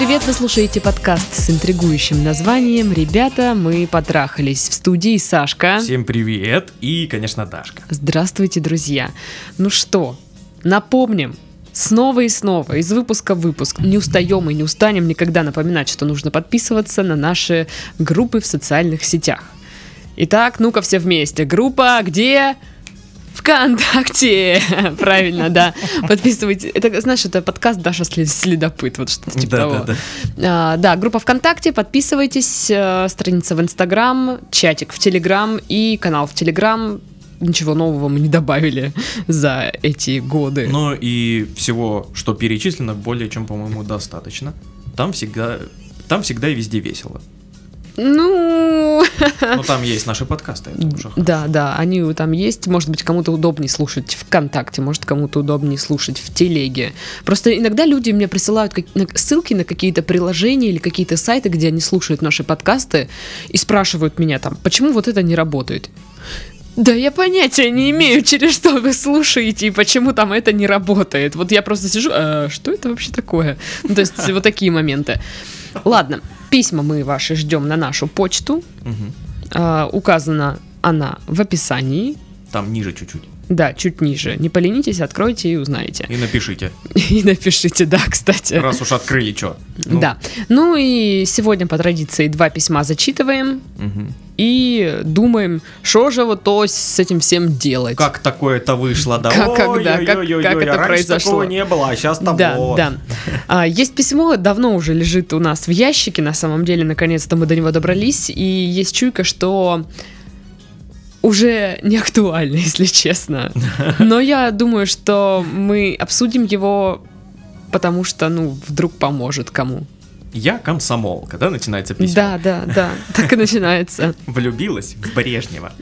привет! Вы слушаете подкаст с интригующим названием «Ребята, мы потрахались». В студии Сашка. Всем привет! И, конечно, Дашка. Здравствуйте, друзья! Ну что, напомним, Снова и снова, из выпуска в выпуск. Не устаем и не устанем никогда напоминать, что нужно подписываться на наши группы в социальных сетях. Итак, ну-ка все вместе. Группа где? ВКонтакте! Правильно, да. Подписывайте. Это, знаешь, это подкаст Даша Следопыт, вот что-то типа Да, того. да, да. А, да, группа ВКонтакте, подписывайтесь, э, страница в Инстаграм, чатик в Телеграм и канал в Телеграм. Ничего нового мы не добавили за эти годы. Ну и всего, что перечислено, более чем, по-моему, достаточно. Там всегда, там всегда и везде весело. Ну, Но там есть наши подкасты. да, да, они там есть. Может быть, кому-то удобнее слушать ВКонтакте, может, кому-то удобнее слушать в Телеге. Просто иногда люди мне присылают ссылки на какие-то приложения или какие-то сайты, где они слушают наши подкасты и спрашивают меня там, почему вот это не работает. Да я понятия не имею, через что вы слушаете и почему там это не работает. Вот я просто сижу, «А, что это вообще такое? Ну, то есть вот такие моменты. Ладно, письма мы ваши ждем на нашу почту. А, указана она в описании. Там ниже чуть-чуть. Да, чуть ниже. Не поленитесь, откройте и узнаете. И напишите. И напишите, да, кстати. Раз уж открыли, что. Да. Ну и сегодня по традиции два письма зачитываем и думаем, что же вот то с этим всем делать. Как такое-то вышло, да? Как- когда, как- как это раньше произошло? такого не было, а сейчас-то Да, вот. да. А, есть письмо, давно уже лежит у нас в ящике, на самом деле, наконец-то мы до него добрались, и есть чуйка, что уже не актуально, если честно. Но я думаю, что мы обсудим его, потому что, ну, вдруг поможет кому. Я комсомол, когда начинается письмо. Да, да, да, так и начинается. Влюбилась в Брежнева.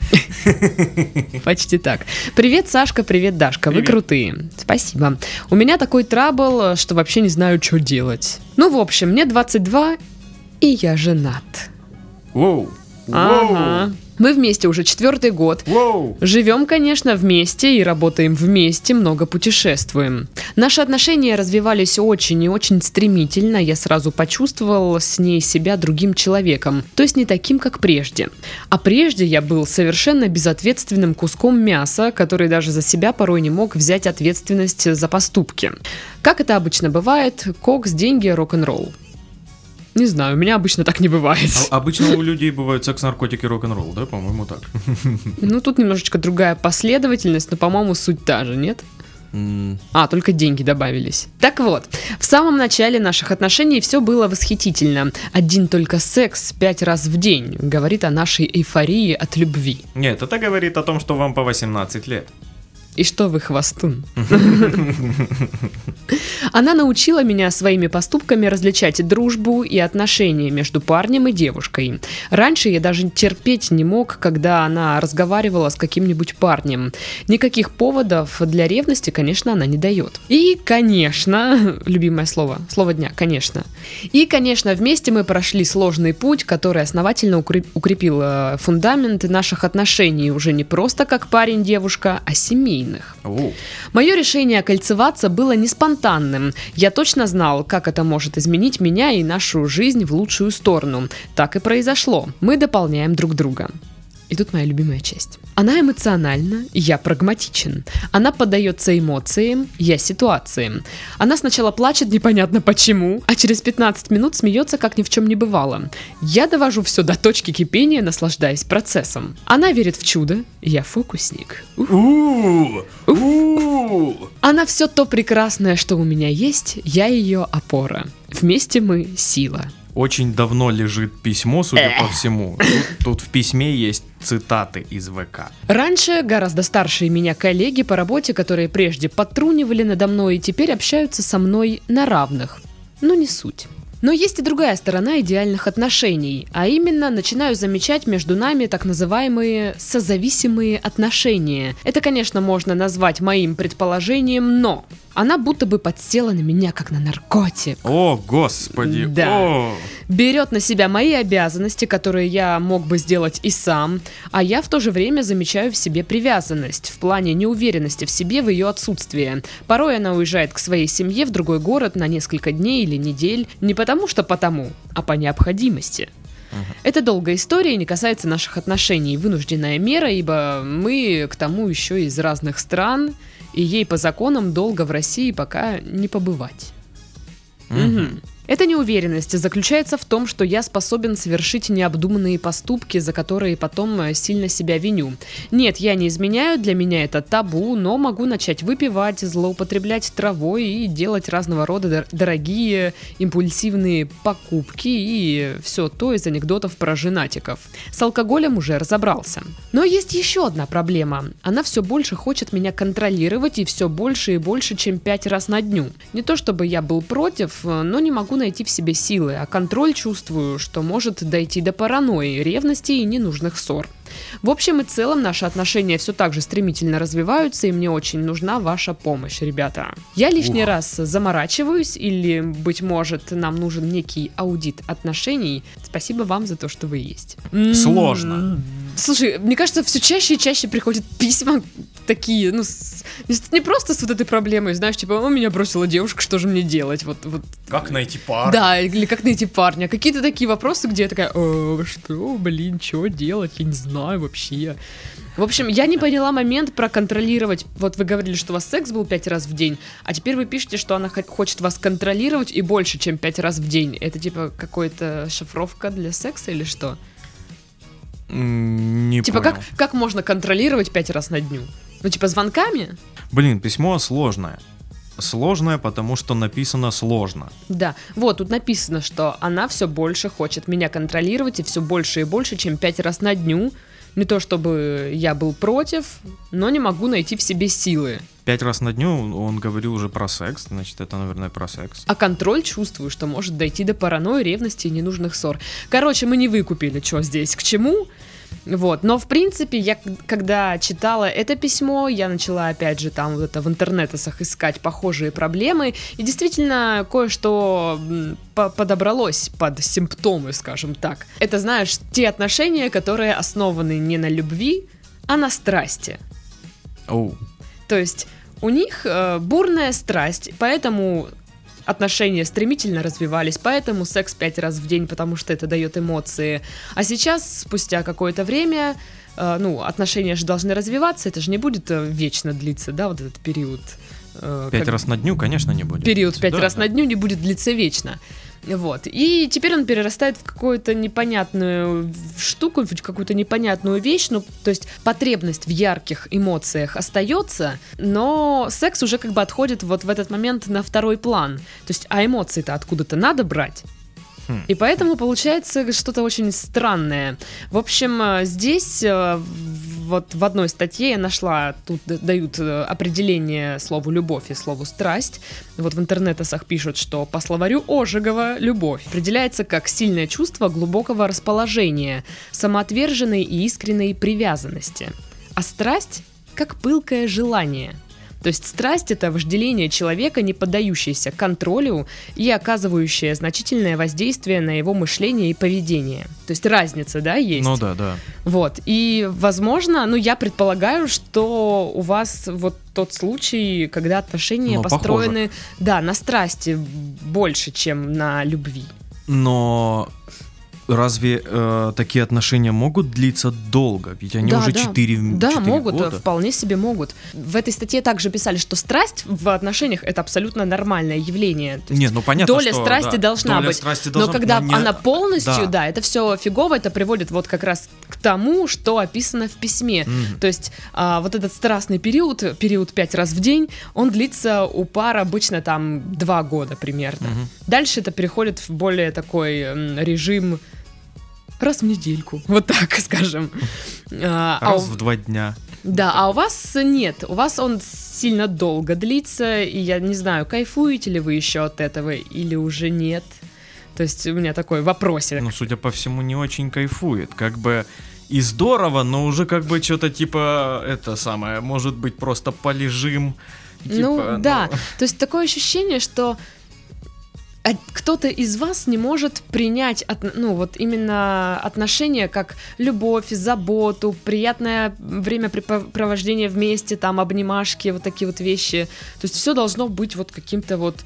Почти так. Привет, Сашка, привет, Дашка. Вы Привет. крутые. Спасибо. У меня такой трабл, что вообще не знаю, что делать. Ну, в общем, мне 22, и я женат. Воу. Ага. Мы вместе уже четвертый год. Воу. Живем, конечно, вместе и работаем вместе, много путешествуем. Наши отношения развивались очень и очень стремительно. Я сразу почувствовал с ней себя другим человеком, то есть не таким, как прежде. А прежде я был совершенно безответственным куском мяса, который даже за себя порой не мог взять ответственность за поступки. Как это обычно бывает, кокс, деньги, рок-н-ролл. Не знаю, у меня обычно так не бывает. А- Обычно у людей бывают секс, наркотики, рок-н-ролл, да, по-моему, так. Ну, тут немножечко другая последовательность, но, по-моему, суть та же, нет? А, только деньги добавились. Так вот, в самом начале наших отношений все было восхитительно. Один только секс пять раз в день говорит о нашей эйфории от любви. Нет, это говорит о том, что вам по 18 лет. И что вы хвостун? Она научила меня своими поступками различать дружбу и отношения между парнем и девушкой. Раньше я даже терпеть не мог, когда она разговаривала с каким-нибудь парнем. Никаких поводов для ревности, конечно, она не дает. И, конечно, любимое слово, слово дня, конечно. И, конечно, вместе мы прошли сложный путь, который основательно укреп- укрепил э, фундамент наших отношений уже не просто как парень-девушка, а Оу. Мое решение окольцеваться было не спонтанным. Я точно знал, как это может изменить меня и нашу жизнь в лучшую сторону. Так и произошло. Мы дополняем друг друга. И тут моя любимая часть. Она эмоциональна, я прагматичен. Она поддается эмоциям, я ситуациям. Она сначала плачет непонятно почему, а через 15 минут смеется, как ни в чем не бывало. Я довожу все до точки кипения, наслаждаясь процессом. Она верит в чудо, я фокусник. Она все то прекрасное, что у меня есть, я ее опора. Вместе мы сила. Очень давно лежит письмо, судя по всему. Тут, тут в письме есть цитаты из ВК. Раньше гораздо старшие меня коллеги по работе, которые прежде подтрунивали надо мной и теперь общаются со мной на равных. Но не суть. Но есть и другая сторона идеальных отношений, а именно начинаю замечать между нами так называемые созависимые отношения. Это, конечно, можно назвать моим предположением, но Она будто бы подсела на меня, как на наркотик. О, господи. Да. О. Берет на себя мои обязанности, которые я мог бы сделать и сам, а я в то же время замечаю в себе привязанность, в плане неуверенности в себе в ее отсутствии. Порой она уезжает к своей семье в другой город на несколько дней или недель, не потому что потому, а по необходимости. Это долгая история и не касается наших отношений. Вынужденная мера, ибо мы к тому еще из разных стран, и ей по законам долго в России пока не побывать. Мгм. Эта неуверенность заключается в том, что я способен совершить необдуманные поступки, за которые потом э, сильно себя виню. Нет, я не изменяю, для меня это табу, но могу начать выпивать, злоупотреблять травой и делать разного рода дор- дорогие импульсивные покупки и все то из анекдотов про женатиков. С алкоголем уже разобрался. Но есть еще одна проблема. Она все больше хочет меня контролировать и все больше и больше, чем пять раз на дню. Не то чтобы я был против, э, но не могу найти в себе силы, а контроль чувствую, что может дойти до паранойи, ревности и ненужных ссор. В общем и целом наши отношения все так же стремительно развиваются, и мне очень нужна ваша помощь, ребята. Я лишний Ух. раз заморачиваюсь, или, быть может, нам нужен некий аудит отношений. Спасибо вам за то, что вы есть. Сложно. Слушай, мне кажется, все чаще и чаще приходят письма такие, ну, с- не просто с вот этой проблемой, знаешь, типа, о, меня бросила девушка, что же мне делать? Вот, вот Как найти пару? да, или как найти парня. Какие-то такие вопросы, где я такая, «Э, что, блин, что делать, я не знаю вообще. В общем, я не поняла момент про контролировать. Вот вы говорили, что у вас секс был пять раз в день, а теперь вы пишете, что она хо- хочет вас контролировать и больше, чем пять раз в день. Это типа какой-то шифровка для секса или что? Не типа понял. как, как можно контролировать пять раз на дню? Ну типа звонками? Блин, письмо сложное. Сложное, потому что написано сложно. Да, вот тут написано, что она все больше хочет меня контролировать и все больше и больше, чем пять раз на дню. Не то чтобы я был против, но не могу найти в себе силы. Пять раз на дню он говорил уже про секс, значит, это, наверное, про секс. А контроль чувствую, что может дойти до паранойи, ревности и ненужных ссор. Короче, мы не выкупили, что здесь к чему. Вот, но в принципе, я когда читала это письмо, я начала опять же там вот это в интернетах искать похожие проблемы, и действительно кое-что по- подобралось под симптомы, скажем так. Это, знаешь, те отношения, которые основаны не на любви, а на страсти. Оу. То есть у них э, бурная страсть, поэтому отношения стремительно развивались, поэтому секс пять раз в день, потому что это дает эмоции. А сейчас, спустя какое-то время, э, ну, отношения же должны развиваться, это же не будет э, вечно длиться, да, вот этот период. э, Пять как- раз на дню, конечно, не будет. период пять Да, раз да. на дню не будет длиться вечно. Вот. И теперь он перерастает в какую-то непонятную штуку, в какую-то непонятную вещь. Ну, то есть потребность в ярких эмоциях остается, но секс уже как бы отходит вот в этот момент на второй план. То есть, а эмоции-то откуда-то надо брать. И поэтому получается что-то очень странное. В общем, э, здесь э, вот в одной статье я нашла, тут дают э, определение слову любовь и слову страсть. Вот в интернетах пишут, что по словарю Ожегова любовь определяется как сильное чувство глубокого расположения, самоотверженной и искренней привязанности. А страсть как пылкое желание. То есть страсть это вожделение человека, не поддающееся контролю и оказывающее значительное воздействие на его мышление и поведение. То есть разница, да, есть? Ну да, да. Вот. И, возможно, ну, я предполагаю, что у вас вот тот случай, когда отношения Ну, построены, да, на страсти больше, чем на любви. Но разве э, такие отношения могут длиться долго? Ведь они Да, уже да. 4, Да, могут, года. вполне себе могут. В этой статье также писали, что страсть в отношениях это абсолютно нормальное явление. То есть Не, ну понятно, доля что, страсти да, должна доля быть. страсти Но должна быть, когда не- она полностью, Да. да. это все фигово, это приводит вот как раз к тому, что описано в письме. Мгм. То есть а, вот этот страстный период, период пять раз в день, он длится у пар обычно там два года примерно. Мгм. Дальше это переходит в более такой режим раз в недельку, вот так скажем. А, а Раз у- в два дня. да, а у вас нет, у вас он сильно долго длится, и я не знаю, кайфуете ли вы еще от этого или уже нет. То есть у меня такой вопросик. Ну, судя по всему, не очень кайфует. Как бы и здорово, но уже как бы что-то типа это самое, может быть, просто полежим Ну, Типа, да. То есть такое ощущение, что а, кто-то из вас не может принять, от- ну, вот именно отношения как любовь, заботу, приятное времяпрепровождение вместе, там, обнимашки, вот такие вот вещи. То есть все должно быть вот каким-то вот,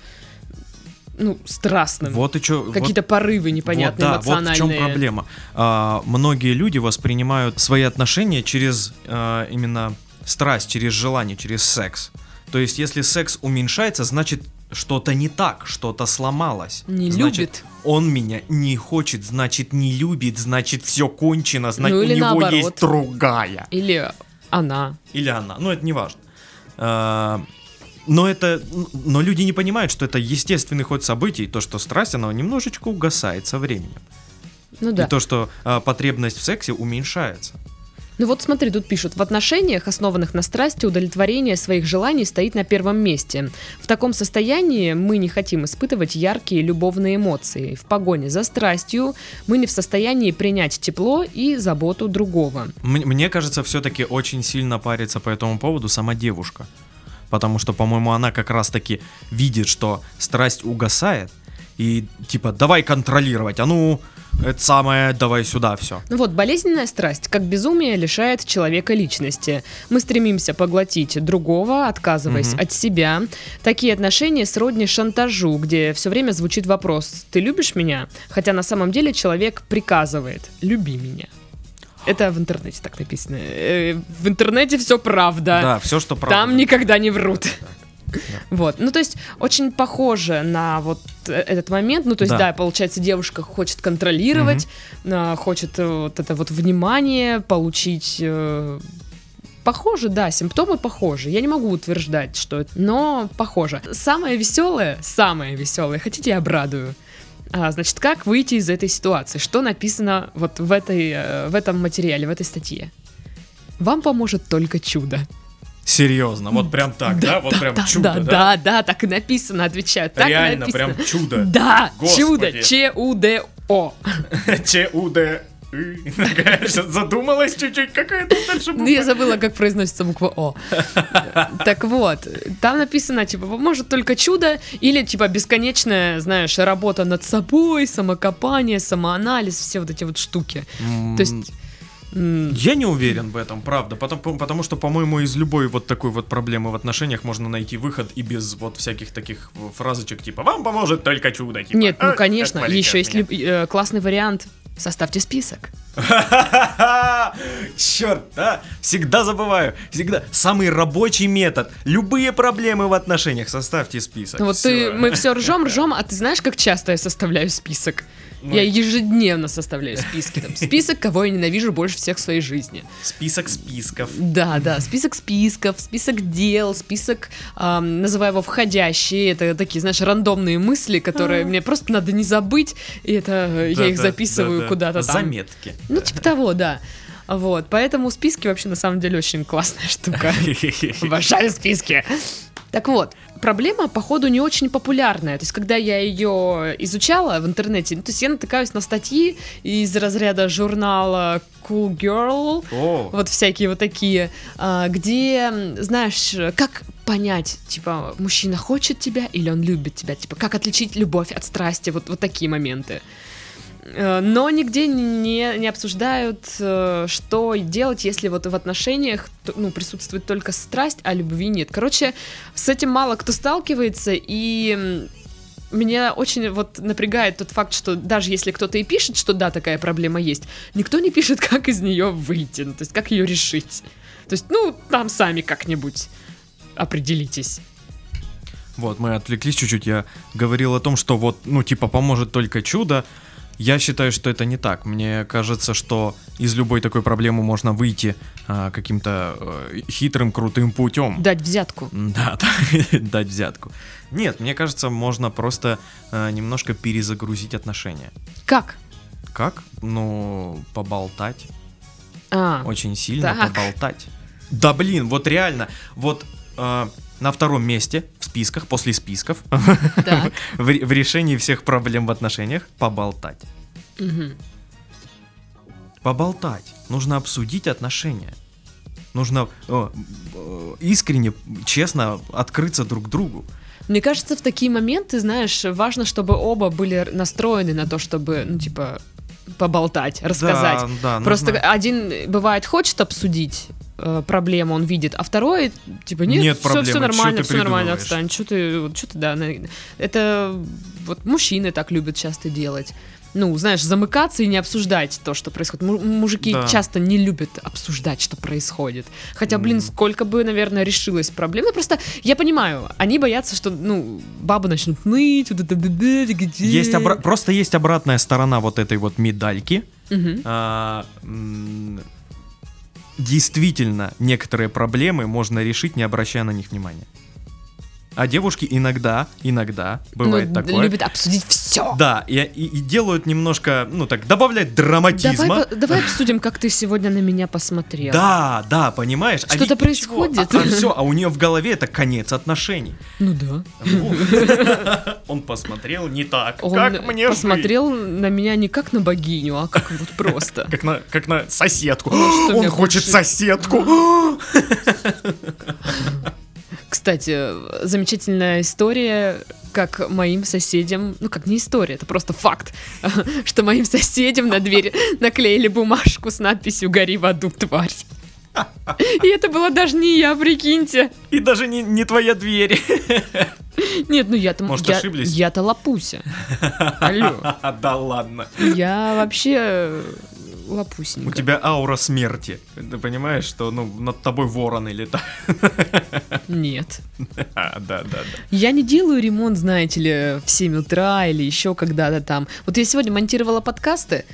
ну, страстным. Вот и чё, вот- Какие-то порывы непонятные, вот, да, вот в эмоциональные. чем проблема. А, многие люди воспринимают свои отношения через а, именно страсть, через желание, через секс. То есть, если секс уменьшается, значит что-то не так, что-то сломалось. Не Значит, любит. Он меня не хочет, значит не любит, значит все кончено, значит Ну, у него наоборот. есть другая. Или она. Или она, ну это не важно. А, Но это, но люди не понимают, что это естественный ход событий, то, что страсть, она немножечко угасает со временем. Ну да. И то, что а, потребность в сексе уменьшается. Ну вот смотри, тут пишут, в отношениях, основанных на страсти, удовлетворение своих желаний стоит на первом месте. В таком состоянии мы не хотим испытывать яркие любовные эмоции. В погоне за страстью мы не в состоянии принять тепло и заботу другого. Мне кажется, все-таки очень сильно парится по этому поводу сама девушка. Потому что, по-моему, она как раз-таки видит, что страсть угасает. И типа, давай контролировать, а ну, это самое, давай сюда все. Ну вот, болезненная страсть, как безумие, лишает человека личности. Мы стремимся поглотить другого, отказываясь Мгм. от себя. Такие отношения сродни шантажу, где все время звучит вопрос «ты любишь меня?», хотя на самом деле человек приказывает «люби меня». Это в интернете так написано. Э, В интернете все правда. Да, все, что правда. Там никогда не врут. Вот, ну то есть очень похоже на вот э, этот момент, ну то есть Да. да, получается девушка хочет контролировать, а, хочет э, вот это вот внимание получить. э, Похоже, да, симптомы похожи. Я не могу утверждать, что это, но похоже. Самое веселое, самое веселое, хотите, я обрадую. А, значит, как выйти из этой ситуации? Что написано вот в, этой, в этом материале, в этой статье? Вам поможет только чудо. Серьезно, вот прям так, да? Вот прям да, чудо, да, да, да, так и написано, отвечаю. Так Реально, написано. прям чудо. Да, Господи. чудо, Ч-У-Д-О. Ч-У-Д. Задумалась чуть-чуть, какая тут дальше Ну, буква. я забыла, как произносится буква О. Так вот, там написано, типа, поможет только чудо или, типа, бесконечная, знаешь, работа над собой, самокопание, самоанализ, все вот эти вот штуки. То есть... Я не уверен в этом, правда, потому, потому что, по-моему, из любой вот такой вот проблемы в отношениях можно найти выход и без вот всяких таких фразочек типа «Вам поможет только чудо». Типа, Нет, ну, «А, конечно, еще есть меня». люб- э, классный вариант. Составьте список. Черт, да? Всегда забываю. Всегда. Самый рабочий метод. Любые проблемы в отношениях. Составьте список. Ну вот ты, мы все ржем, ржем, а ты знаешь, как часто я составляю список? Ну, Я ежедневно составляю списки. Там, список, кого я ненавижу больше всех в своей жизни. Список списков. Да, да, список списков, список дел, список, ам, называю его входящие, это такие, знаешь, рандомные мысли, которые мне просто надо не забыть, и это я их записываю куда-то там. Заметки. Ну, типа того, да. Вот, поэтому списки вообще на самом деле очень классная штука. Обожаю списки. Так вот, проблема, походу, не очень популярная. То есть, когда я ее изучала в интернете, ну, то есть я натыкаюсь на статьи из разряда журнала Cool Girl, О, вот всякие вот такие, а, где, знаешь, как понять, типа, мужчина хочет тебя или он любит тебя, типа, как отличить любовь от страсти, вот, вот такие моменты. Э, Но нигде не, не обсуждают, э, что делать, если вот в отношениях ну, присутствует только страсть, а любви нет. Короче, с этим мало кто сталкивается, и меня очень вот напрягает тот факт, что даже если кто-то и пишет, что да, такая проблема есть, никто не пишет, как из нее выйти, ну, то есть как ее решить. То есть, ну, там сами как-нибудь определитесь. Вот, мы отвлеклись чуть-чуть. Я говорил о том, что вот, ну, типа, поможет только чудо. Я считаю, что это не так. Мне кажется, что из любой такой проблемы можно выйти а, каким-то э, хитрым, крутым путем. Дать взятку. Да, да, дать взятку. Нет, мне кажется, можно просто э, немножко перезагрузить отношения. Как? Как? Ну, поболтать. А, Очень сильно Так. поболтать. Да блин, вот реально, вот э, на втором месте в списках, после списков, в, в решении всех проблем в отношениях, поболтать. Мгм. Поболтать. Нужно обсудить отношения. Нужно э, э, искренне, честно открыться друг другу. Мне кажется, в такие моменты, знаешь, важно, чтобы оба были настроены на то, чтобы, ну, типа, поболтать, рассказать. Да, да, Просто нужно- один, бывает, хочет обсудить э, проблему, он видит, а второй, типа, нет, Нет все, проблемы, нормально, все нормально, отстань, что ты, чё ты, да, это вот мужчины так любят часто делать. Ну, знаешь, замыкаться и не обсуждать то, что происходит. Му- Мужики Да. часто не любят обсуждать, что происходит. Хотя, блин, сколько бы, наверное, решилось проблем. Ну, просто я понимаю, они боятся, что, ну, бабы начнут ныть, где. Есть обра- просто есть обратная сторона вот этой вот медальки. Мгм. А, м, действительно, некоторые проблемы можно решить, не обращая на них внимания. А девушки иногда, иногда, бывает Ну, такое. любят обсудить все. Да, и, и- и делают немножко, ну так, добавляют драматизма. Давай, давай обсудим, как ты сегодня на меня посмотрел. Да, да, понимаешь? А Что-то ничего, происходит. А, все, а у нее в голове это конец отношений. Ну да. Он посмотрел не так, Он как мне жить. посмотрел на меня не как на богиню, а как вот просто. Как на, как на соседку. Он хочет соседку. Кстати, замечательная история, как моим соседям, ну как не история, это просто факт, что моим соседям на двери наклеили бумажку с надписью «Гори в аду, тварь». И это была даже не я, прикиньте. И даже не, не твоя дверь. Нет, ну я-то... Может, я- ошиблись? Я-то лапуся. Алло. Да ладно. Я вообще э, У тебя аура смерти. Ты понимаешь, что ну над тобой вороны летают. Нет. А, Да, да, да. Я не делаю ремонт, знаете ли, в 7 утра или еще когда-то там. Вот я сегодня монтировала подкасты.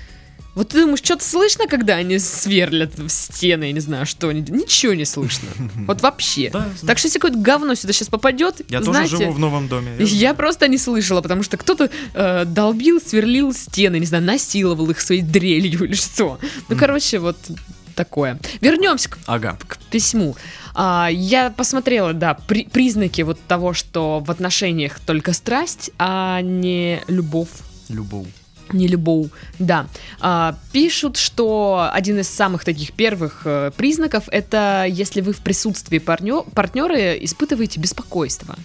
Вот ты думаешь, что-то слышно, когда они сверлят в стены, я не знаю, что они? Ничего не слышно. Вот вообще. Да, Так что если какое-то говно сюда сейчас попадет, Я знаете, тоже живу в новом доме. я просто не слышала, потому что кто-то э, долбил, сверлил стены, не знаю, насиловал их своей дрелью или что. Ну, короче, вот такое. Вернемся к Ага. к письму. А, я посмотрела, да, при- признаки вот того, что в отношениях только страсть, а не любовь. Любовь. Не любовь, да. А, пишут, что один из самых таких первых э, признаков это если вы в присутствии парнё- партнера испытываете беспокойство.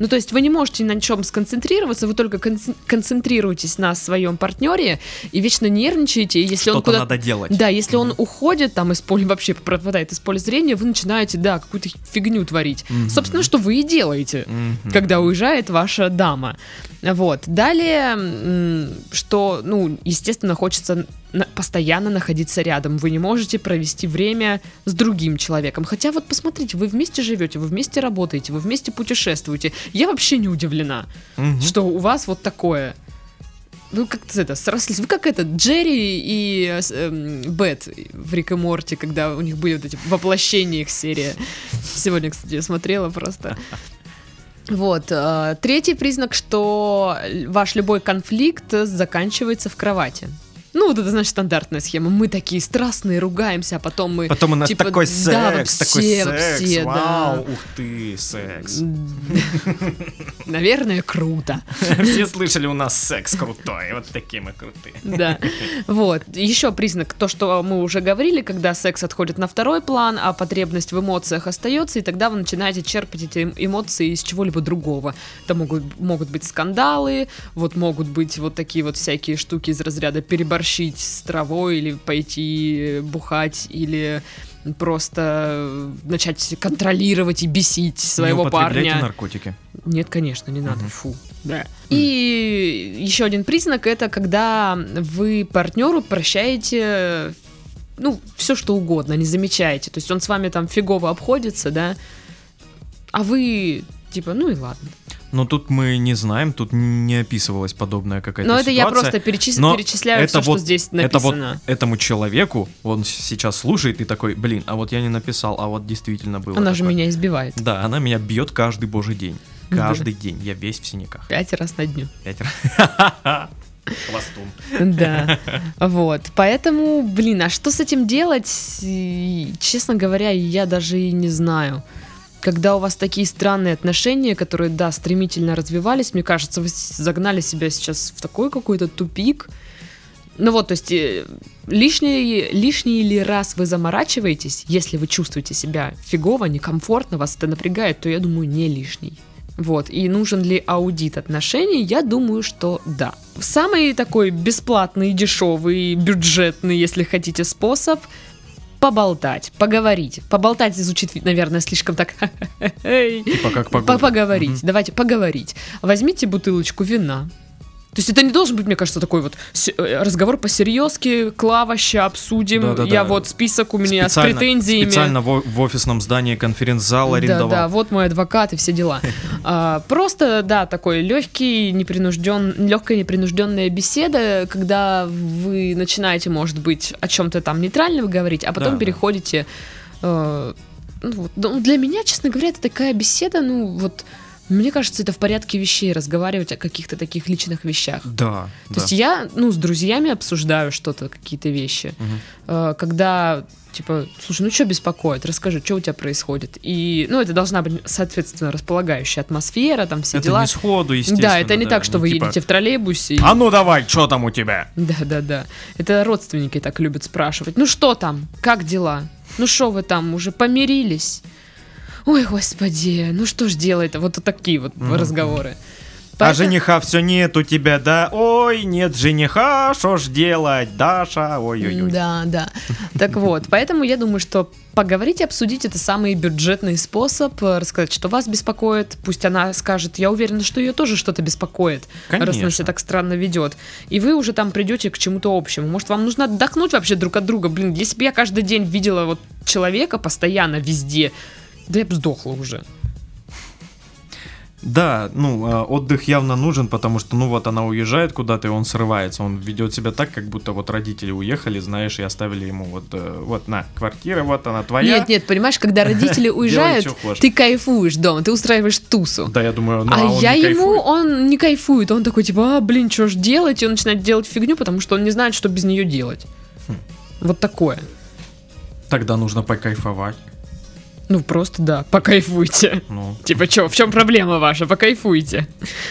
Ну, то есть вы не можете на чем сконцентрироваться, вы только концен- концентрируетесь на своем партнере и вечно нервничаете. И если он Что-то куда надо делать. да, если он уходит, там из поля вообще пропадает из поля зрения, вы начинаете, да, какую-то фигню творить. Мгм. Собственно, что вы и делаете, Мгм. когда уезжает ваша дама. Вот. Далее, что, ну, естественно, хочется постоянно находиться рядом. Вы не можете провести время с другим человеком. Хотя вот посмотрите, вы вместе живете, вы вместе работаете, вы вместе путешествуете. Я вообще не удивлена Мгм. что у вас вот такое. Вы как-то это срослись. Вы как это, Джерри и э, эм, Бет в Рик и Морти, когда у них были вот эти воплощения их серии. Сегодня, кстати, я смотрела просто. Вот. э, Третий признак, что ваш любой конфликт заканчивается в кровати. Ну, вот это, значит, стандартная схема. Мы такие страстные, ругаемся, а потом мы... Потом у нас типа, такой да, секс, такой вообще, секс, вообще, да. вау, ух ты, секс. Наверное, круто. Все слышали, у нас секс крутой, вот такие мы крутые. Да. Вот. Еще признак, то, что мы уже говорили, когда секс отходит на второй план, а потребность в эмоциях остается, и тогда вы начинаете черпать эти эм- эмоции из чего-либо другого. Это могут, могут быть скандалы, вот могут быть вот такие вот всякие штуки из разряда переборщить с травой или пойти бухать, или просто начать контролировать и бесить своего Не парня. наркотики. Нет, конечно, не надо. Фу. Да. И еще один признак это когда вы партнеру прощаете ну, все что угодно, не замечаете. То есть он с вами там фигово обходится, да, а вы типа, ну и ладно. Но тут мы не знаем, тут не описывалась подобная какая-то Но это я ситуация. просто перечис- Но перечисляю это все, вот- что здесь Это вот написано. этому человеку, он сейчас слушает и такой, блин, а вот я не написал, а вот действительно было Она же такое». меня избивает. Да, она меня бьет каждый божий день. Да. Каждый день. Я весь в синяках. Пять раз на дню. Пять раз. Хвостун. Да, вот. Поэтому, блин, а что с этим делать? Честно говоря, я даже и не знаю. Когда у вас такие странные отношения, которые, да, стремительно развивались, мне кажется, вы загнали себя сейчас в такой какой-то тупик. Ну вот, то есть э, лишний, лишний ли раз вы заморачиваетесь, если вы чувствуете себя фигово, некомфортно, вас это напрягает, то я думаю, не лишний. Вот, и нужен ли аудит отношений, я думаю, что да. Самый такой бесплатный, дешевый, бюджетный, если хотите, способ поболтать, поговорить. Поболтать звучит, наверное, слишком так... Типа как. Поговорить. Давайте поговорить. Возьмите бутылочку вина. То есть это не должен быть, мне кажется, такой вот с- э, разговор по-серьезки, Клава, ща обсудим, Да-да-да. я вот список у меня с Специально- претензиями. Специально в, в офисном здании конференц-зал Да, арендовал. да, вот мой адвокат и все дела. А, Просто, да, такой легкий, непринужден, легкая непринужденная беседа, когда вы начинаете, может быть, о чем-то там нейтрального говорить, а потом Да, да. переходите. э, ну, вот. Ну, для меня, честно говоря, это такая беседа, ну вот. Мне кажется, это в порядке вещей разговаривать о каких-то таких личных вещах. Да, То да. есть я, ну, с друзьями обсуждаю что-то, какие-то вещи. Э, когда, типа, слушай, ну что беспокоит, расскажи, что у тебя происходит. И, ну, это должна быть, соответственно, располагающая атмосфера, там все Это дела. не сходу, естественно. Да, это не так, что Ну, вы типа, едете в троллейбусе. и- А ну давай, что там у тебя? Да, да, да. Это родственники так любят спрашивать. Ну что там? Как дела? Ну что вы там, уже помирились? Ой, господи, ну что ж делать-то? Вот такие вот Мгм. разговоры. А Поэтому- жениха все нет у тебя, да? Ой, нет жениха, что ж делать, Даша? Ой-ой-ой. Да, да. Так вот, поэтому я думаю, что поговорить и обсудить это самый бюджетный способ, э, рассказать, что вас беспокоит. Пусть она скажет, я уверена, что ее тоже что-то беспокоит, раз она Конечно. себя так странно ведет. И вы уже там придете к чему-то общему. Может, вам нужно отдохнуть вообще друг от друга. Блин, если бы я каждый день видела вот человека постоянно везде, да я бы сдохла уже. Да, ну, э, отдых явно нужен, потому что, ну, вот она уезжает куда-то, и он срывается. Он ведет себя так, как будто вот родители уехали, знаешь, и оставили ему вот, э, вот на, квартира, вот она твоя. Нет, нет, понимаешь, когда родители уезжают, ты кайфуешь дома, ты устраиваешь тусу. Да, я думаю, ну, а а я ему, он не кайфует, он такой типа, а, блин, что ж делать? И он начинает делать фигню, потому что он не знает, что без нее делать. Хм. Вот такое. Тогда нужно покайфовать. Ну, просто да, покайфуйте. Ну, Типа, что, в чем проблема ваша? Покайфуйте.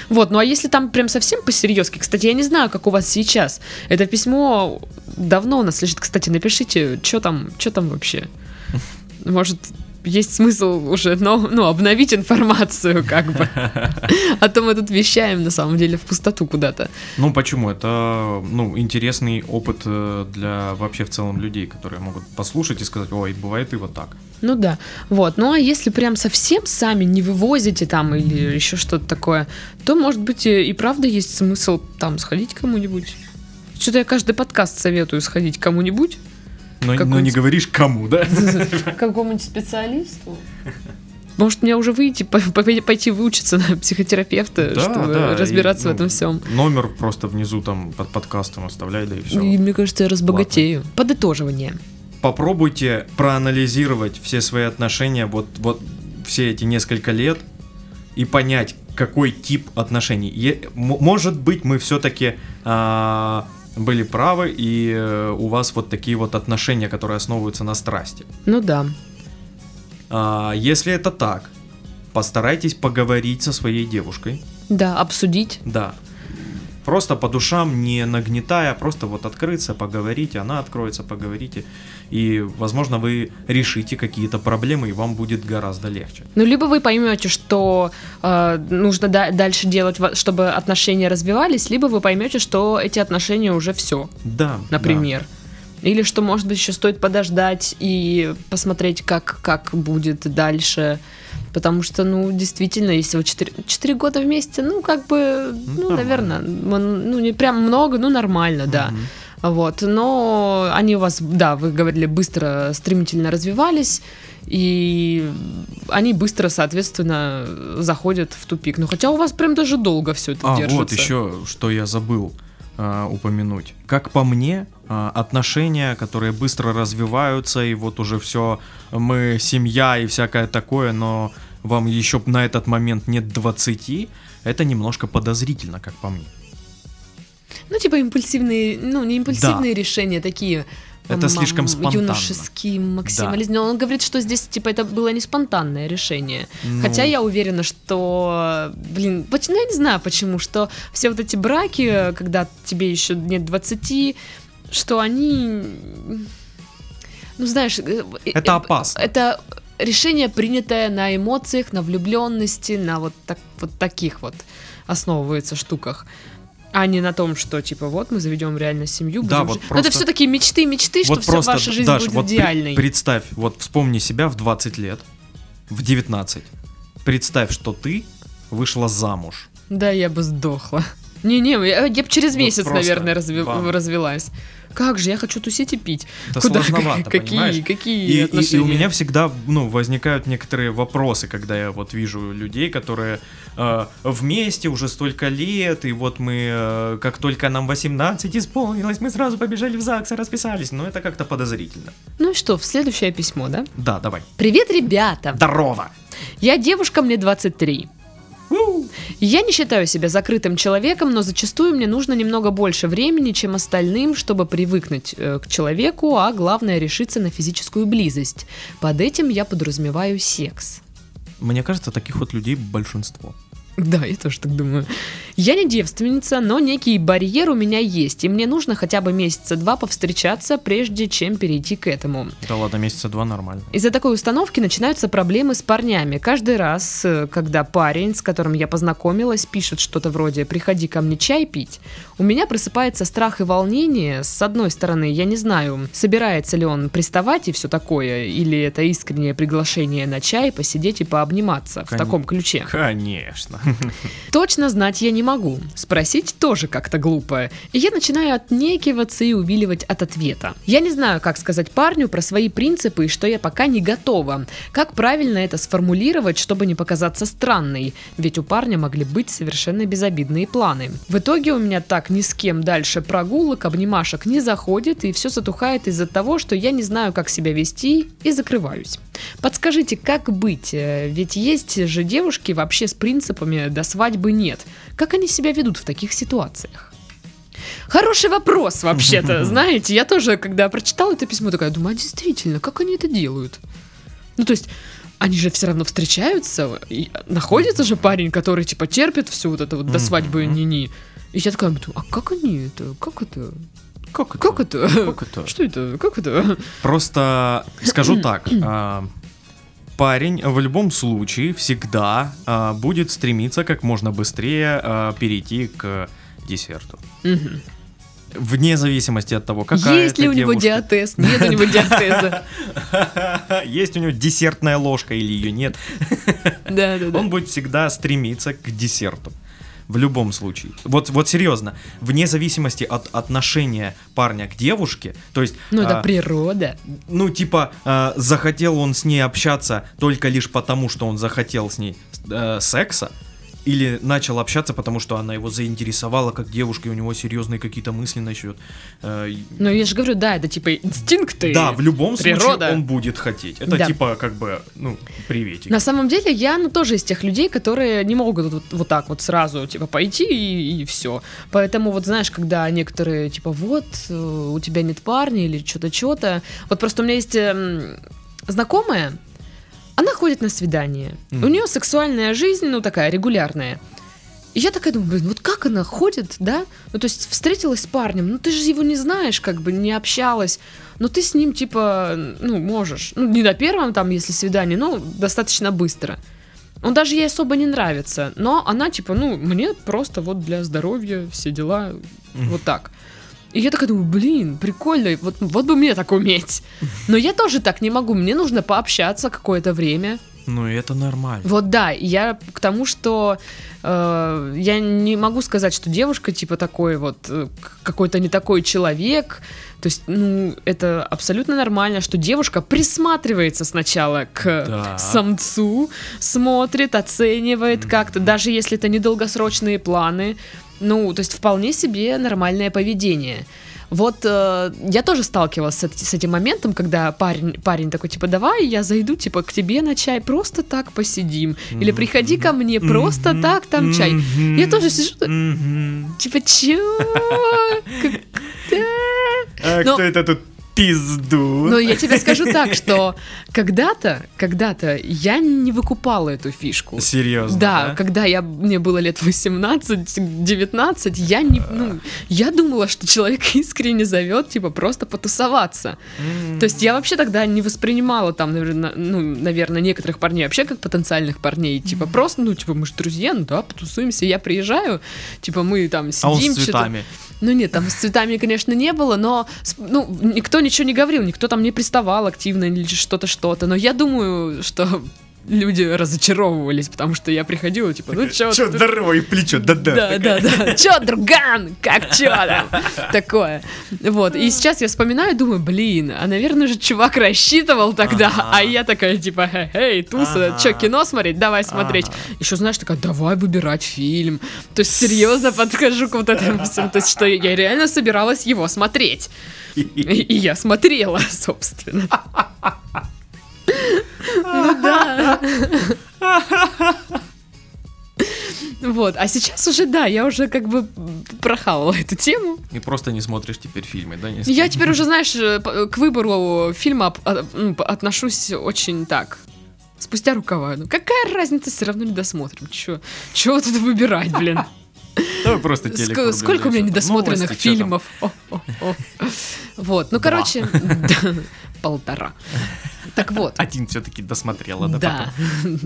Вот, ну а если там прям совсем по-серьезки, кстати, я не знаю, как у вас сейчас. Это письмо давно у нас лежит, кстати, напишите, что там, что там вообще. Может, есть смысл уже, но, ну, обновить информацию, как бы. А то мы тут вещаем, на самом деле, в пустоту куда-то. ну почему? Это, ну, интересный опыт э, для вообще в целом людей, которые могут послушать и сказать, ой, бывает и вот так. Ну да. Вот. Ну а если прям совсем сами не вывозите там или еще что-то такое, то, может быть, и и правда есть смысл там сходить кому-нибудь. Что-то я каждый подкаст советую сходить кому-нибудь. Но, но не говоришь кому, да? Какому-нибудь специалисту. Может, мне уже выйти, по- по- пойти выучиться на психотерапевта, Да, чтобы да, разбираться и, в этом ну, всем. Номер просто внизу там под подкастом оставляй, да и все. И мне кажется, я разбогатею. Подытоживание. Попробуйте проанализировать все свои отношения вот, вот все эти несколько лет и понять, какой тип отношений. Е- м- может быть, мы все-таки были правы, и э, у вас вот такие вот отношения, которые основываются на страсти. Ну да. А, если это так, постарайтесь поговорить со своей девушкой. Да, обсудить. Да. Просто по душам, не нагнетая, просто вот открыться, поговорить, она откроется, поговорите. И, возможно, вы решите какие-то проблемы, и вам будет гораздо легче. Ну, либо вы поймете, что э, нужно да- дальше делать, чтобы отношения развивались, либо вы поймете, что эти отношения уже все, Да. например. Или что, может быть, еще стоит подождать и посмотреть, как, как будет дальше. Потому что, ну, действительно, если вы 4, года вместе, ну, как бы, ну, нормально. наверное, ну, не прям много, ну, нормально, да. Мгм. Вот, но они у вас, да, вы говорили, быстро, стремительно развивались, и они быстро, соответственно, заходят в тупик. Ну, хотя у вас прям даже долго все это А, держится. вот еще, что я забыл а, упомянуть. Как по мне, а, отношения, которые быстро развиваются, и вот уже все, мы семья и всякое такое, но вам еще на этот момент нет 20, это немножко подозрительно, как по мне. Ну, типа импульсивные, ну, не импульсивные решения, такие Это м- слишком спонтанно. юношеский максимализм. Но он говорит, что здесь типа это было не спонтанное решение. Ну, Хотя я уверена, что, блин, поч- ну я не знаю почему, что все вот эти браки, когда тебе еще нет 20, что они, ну знаешь, э, э, Это э, опасно. Это решение, принятое на эмоциях, на влюбленности, на вот, так, вот таких вот основывается штуках. А не на том, что типа вот мы заведем реально семью. Да, вот жить. Но просто- это все-таки мечты, мечты, что вот вся просто, ваша жизнь Даш, будет вот при- идеальной. представь, вот вспомни себя в 20 лет, в 19. Представь, что ты вышла замуж. Да, я бы сдохла. Не-не, я, я бы через Вот месяц, просто наверное, вам. развелась. Как же, я хочу тусить и пить. Это Куда? сложновато, какие, понимаешь? какие И, и- и отношения? у меня всегда ну, возникают некоторые вопросы, когда я вот вижу людей, которые э, вместе уже столько лет, и вот мы, э, как только нам 18 исполнилось, мы сразу побежали в ЗАГС и расписались. Но это как-то подозрительно. Ну и что, в следующее письмо, да? Да, давай. Привет, ребята! Здорово! Я девушка, мне 23. Я не считаю себя закрытым человеком, но зачастую мне нужно немного больше времени, чем остальным, чтобы привыкнуть э, к человеку, а главное решиться на физическую близость. Под этим я подразумеваю секс. Мне кажется, таких вот людей большинство. Да, я тоже так думаю. Я не девственница, но некий барьер у меня есть, и мне нужно хотя бы месяца два повстречаться, прежде чем перейти к этому. Да ладно, месяца два нормально. Из-за такой установки начинаются проблемы с парнями. Каждый раз, э, когда парень, с которым я познакомилась, пишет что-то вроде «приходи ко мне чай пить», у меня просыпается страх и волнение. С одной стороны, я не знаю, собирается ли он приставать и все такое, или это искреннее приглашение на чай, посидеть и пообниматься в Кон- таком ключе. Конечно. Точно знать я не могу. Спросить тоже как-то глупо. И я начинаю отнекиваться и увиливать от ответа. Я не знаю, как сказать парню про свои принципы и что я пока не готова. Как правильно это сформулировать, чтобы не показаться странной? Ведь у парня могли быть совершенно безобидные планы. В итоге у меня так ни с кем дальше прогулок, обнимашек не заходит, и все затухает из-за того, что я не знаю, как себя вести, и закрываюсь. Подскажите, как быть? Э, Ведь есть же девушки вообще с принципами до свадьбы нет. Как они себя ведут в таких ситуациях? Хороший вопрос, вообще-то, знаете. Я тоже, когда прочитала это письмо, такая думаю, а действительно, как они это делают? Ну, то есть, они же все равно встречаются, и находится же парень, который, типа, терпит все вот это вот до свадьбы ни-ни. И я такая думаю, а как они это, как это, Как это? как это? Как это? Что это, как это? Просто скажу так. Парень в любом случае всегда а, будет стремиться как можно быстрее а, перейти к десерту. Мгм. Вне зависимости от того, какая Есть ли у него девушка. диатез? Нет у него диатеза. Есть у него десертная ложка или ее нет. Да, да, да. Он будет всегда стремиться к десерту. В любом случае. Вот, вот серьезно, вне зависимости от отношения парня к девушке, то есть, Ну, это а, природа. ну, типа, а, захотел он с ней общаться только лишь потому, что он захотел с ней э, секса, или начал общаться, потому что она его заинтересовала как девушка, и у него серьезные какие-то мысли насчет. э, и- Ну, я же говорю, да, это типа инстинкты. да, в любом природа. случае он будет хотеть. Это Да. типа как бы, ну, приветик. На самом деле, я, ну, тоже из тех людей, которые не могут вот, вот так вот сразу, типа, пойти и, все. Поэтому, вот, знаешь, когда некоторые, типа, вот, э, у тебя нет парня или что-то, что-то. Вот просто у меня есть эм, знакомая, она ходит на свидание. Мгм. У нее сексуальная жизнь, ну, такая регулярная. И я такая думаю, блин, вот как она ходит, да? Ну, то есть встретилась с парнем, ну, ты же его не знаешь, как бы, не общалась, но ты с ним, типа, ну, можешь. Ну, не на первом, там, если свидание, но достаточно быстро. Он даже ей особо не нравится, но она, типа, ну, мне просто вот для здоровья все дела, вот так. И я такая думаю, блин, прикольно, вот, вот бы мне так уметь. Но я тоже так не могу, мне нужно пообщаться какое-то время, Ну, и это нормально. вот да, я к тому, что э, я не могу сказать, что девушка типа такой вот э, какой-то не такой человек. То есть, ну, это абсолютно нормально, что девушка присматривается сначала к Да. самцу, смотрит, оценивает как-то, даже если это недолгосрочные планы. Ну, то есть вполне себе нормальное поведение. Вот э, я тоже сталкивалась с, с этим моментом, когда парень, парень такой, типа, давай я зайду, типа, к тебе на чай, просто так посидим. Или приходи ко мне, просто Мгм. так там чай. Мгм. Я тоже сижу, Мгм. типа, чё? Как-. А Но- кто это тут пизду. Но я тебе скажу так, что когда-то, когда-то я не выкупала эту фишку. Серьезно, Да, да? когда я, мне было лет 18-19, я не, ну, я думала, что человек искренне зовет, типа, просто потусоваться. То есть я вообще тогда не воспринимала там, наверное, ну, наверное, некоторых парней вообще как потенциальных парней. Типа просто, ну, типа, мы же друзья, ну да, потусуемся. Я приезжаю, типа, мы там А он сидим, с что-то- цветами. Ну нет, там с цветами, конечно, не было, но ну, никто ничего не говорил, никто там не приставал активно или что-то, что-то. Но я думаю, что люди разочаровывались, потому что я приходила, типа, ну чё, Чё, здорово, и плечо, да-да. да, да, да. Чё, друган? Как чё там? Такое. Вот. И сейчас я вспоминаю, думаю, блин, а, наверное же, чувак рассчитывал тогда. А я такая, типа, эй, туса, чё, кино смотреть? Давай смотреть. Еще, знаешь, такая, давай выбирать фильм. То есть, серьезно подхожу к вот этому всему. То есть, что я реально собиралась его смотреть. И я смотрела, собственно. Ну да. Вот, а сейчас уже, да, я уже как бы прохавала эту тему. И просто не смотришь теперь фильмы, да? с Я теперь уже, знаешь, к выбору фильма отношусь очень так. Спустя рукава. Ну какая разница, все равно не досмотрим. Чё, чё тут выбирать, блин? Давай просто телек Сколько у меня недосмотренных фильмов? Вот, ну короче, полтора. Так вот. Один все-таки досмотрела, да, Да.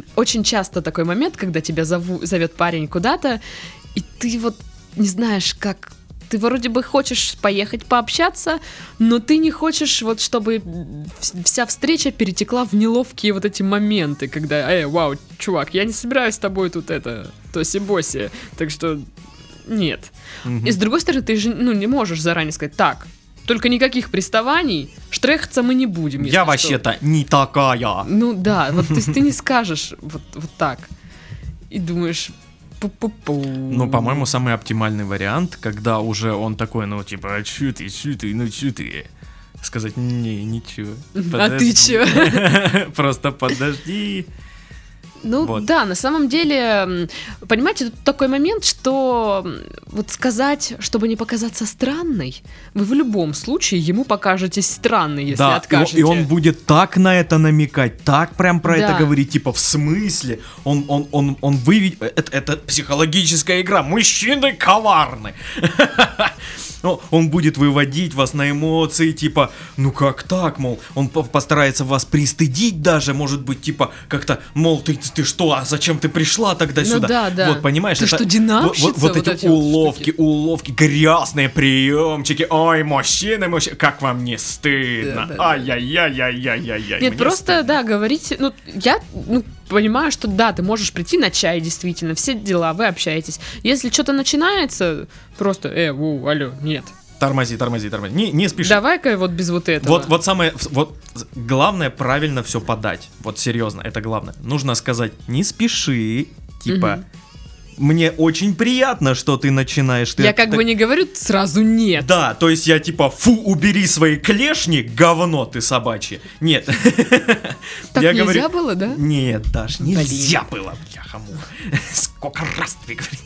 Очень часто такой момент, когда тебя зову, зовет парень куда-то, и ты вот не знаешь, как ты вроде бы хочешь поехать пообщаться, но ты не хочешь вот, чтобы вс- вся встреча перетекла в неловкие вот эти моменты, когда, эй, вау, чувак, я не собираюсь с тобой тут это, тоси-боси, так что нет. Мгм. И с другой стороны, ты же, ну, не можешь заранее сказать, так, только никаких приставаний, штрехаться мы не будем. Я что». вообще-то не такая. Ну да, вот то есть ты не скажешь вот, вот так. И думаешь, пу-пу-пу. Ну, по-моему, самый оптимальный вариант, когда уже он такой, ну, типа, а чё ты, чё ты, ну, чё ты? Сказать, не, ничего. А ты подожди». чё? Просто подожди. Ну Вот. да, на самом деле, понимаете, тут такой момент, что вот сказать, чтобы не показаться странной, вы в любом случае ему покажетесь странной, если да, и он- откажете. и он будет так на это намекать, так прям про это Да. говорить, типа, в смысле? Он, он, он, он выведет... Это, это психологическая игра. Мужчины коварны. Ну, Он будет выводить вас на эмоции, типа, ну как так, мол, он по- постарается вас пристыдить даже, может быть, типа, как-то, мол, ты, ты что, а зачем ты пришла тогда Ну сюда? да, да. Вот, понимаешь, Ты это- что, вот- динамщица? Вот, вот Вот эти уловки, штуки. уловки, грязные приемчики. Ой, мужчины, мужчины, как вам не стыдно? Да, да, да. Ай-яй-яй-яй-яй-яй. Нет, просто, да, говорить, ну, я, ну, понимаю, что да, ты можешь прийти на чай, действительно, все дела, вы общаетесь. Если что-то начинается, просто, э, воу, алло, нет. Тормози, тормози, тормози. Не, не спеши. Давай-ка вот без вот этого. Вот, вот самое, вот главное правильно все подать. Вот серьезно, это главное. Нужно сказать, не спеши, типа, мне очень приятно, что ты начинаешь. Ты Я как так- бы не говорю сразу нет. Да, то есть я типа, фу, убери свои клешни, говно ты собачье. Нет. Так я нельзя говорю, было, да? Нет, Даш, нельзя было, бляха Сколько раз тебе говорить.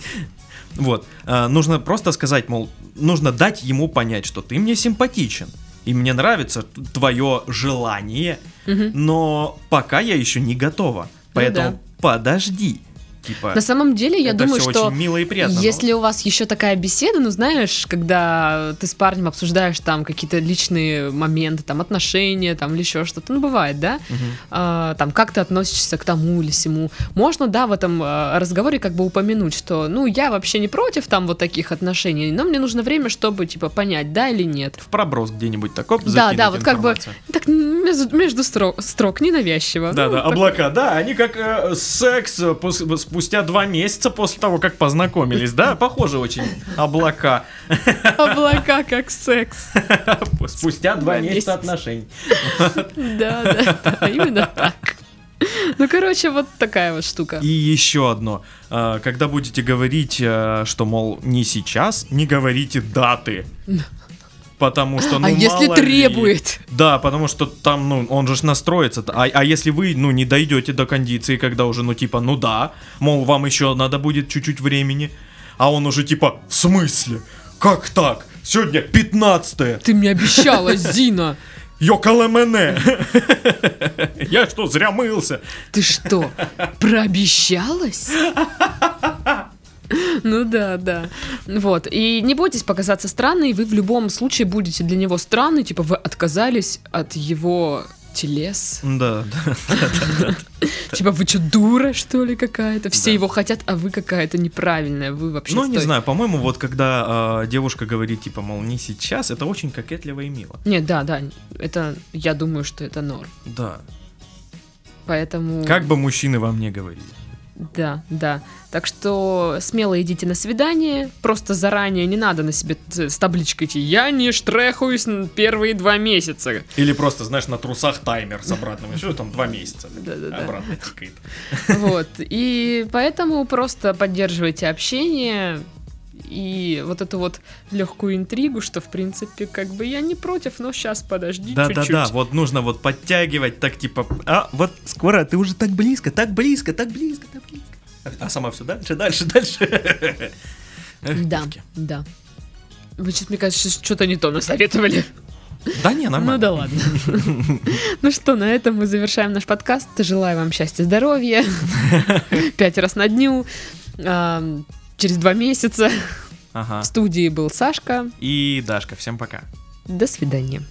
Вот, а, нужно просто сказать, мол, нужно дать ему понять, что ты мне симпатичен. И мне нравится твое желание, Мгм. но пока я еще не готова. Поэтому да. подожди. Типа, На самом деле, я думаю, что очень мило и приятно. но- если у вас еще такая беседа, ну знаешь, когда ты с парнем обсуждаешь там какие-то личные моменты, там отношения, там или еще что-то, ну бывает, да? Мгм. А, там как ты относишься к тому или сему. Можно, да, в этом а, разговоре как бы упомянуть, что, ну, я вообще не против там вот таких отношений, но мне нужно время, чтобы, типа, понять, да или нет. В проброс где-нибудь такой Да, да, вот как бы так между, между строк, строк ненавязчиво. Да, Ну, да, облака, да, они как э, секс э, пос- спустя два месяца после того, как познакомились, да, похоже очень облака. Облака как секс. Спустя два месяца отношений. Да, да, именно так. Ну, короче, вот такая вот штука. И еще одно, э, когда будете говорить, э, что, мол, не сейчас, не говорите даты. Потому что, ну, а если мало ли. требует? Да, потому что там, ну, он же ж настроится. А, а если вы, ну, не дойдете до кондиции, когда уже, ну, типа, ну да, мол, вам еще надо будет чуть-чуть времени, а он уже типа, в смысле? Как так? Сегодня 15 Ты мне обещала, Зина. Йокале мене! Я что, зря мылся? Ты что, прообещалась? Ну да, да. Вот. И не бойтесь показаться странной, вы в любом случае будете для него странной, типа вы отказались от его телес. Да, да. Типа вы что, дура, что ли, какая-то? Все его хотят, а вы какая-то неправильная. Вы вообще Ну, не знаю, по-моему, вот когда а, девушка говорит, типа, мол, не сейчас, это очень кокетливо и мило. Нет, да, да. Это, я думаю, что это норм. Да. Поэтому... Как бы мужчины вам не говорили. Да, да. Так что смело идите на свидание. Просто заранее не надо на себе с табличкой идти. Я не штрехаюсь н- первые два месяца. Или просто, знаешь, на трусах таймер с обратным. Еще там два месяца. Да-да-да. Обратно тикает. Вот. И поэтому просто поддерживайте общение и вот эту вот легкую интригу, что в принципе как бы я не против, но сейчас подожди Да, чуть-чуть. да, да, вот нужно вот подтягивать, так типа, а вот скоро ты уже так близко, так близко, так близко, так близко. А- А сама все дальше, дальше, дальше. Да, да. Вы сейчас, мне кажется, что-то не то насоветовали. Да не, нормально. Ну да ладно. Ну что, на этом мы завершаем наш подкаст. Желаю вам счастья, здоровья. Пять раз на дню. Через два месяца. Ага. В студии был Сашка. И Дашка, всем пока. До свидания.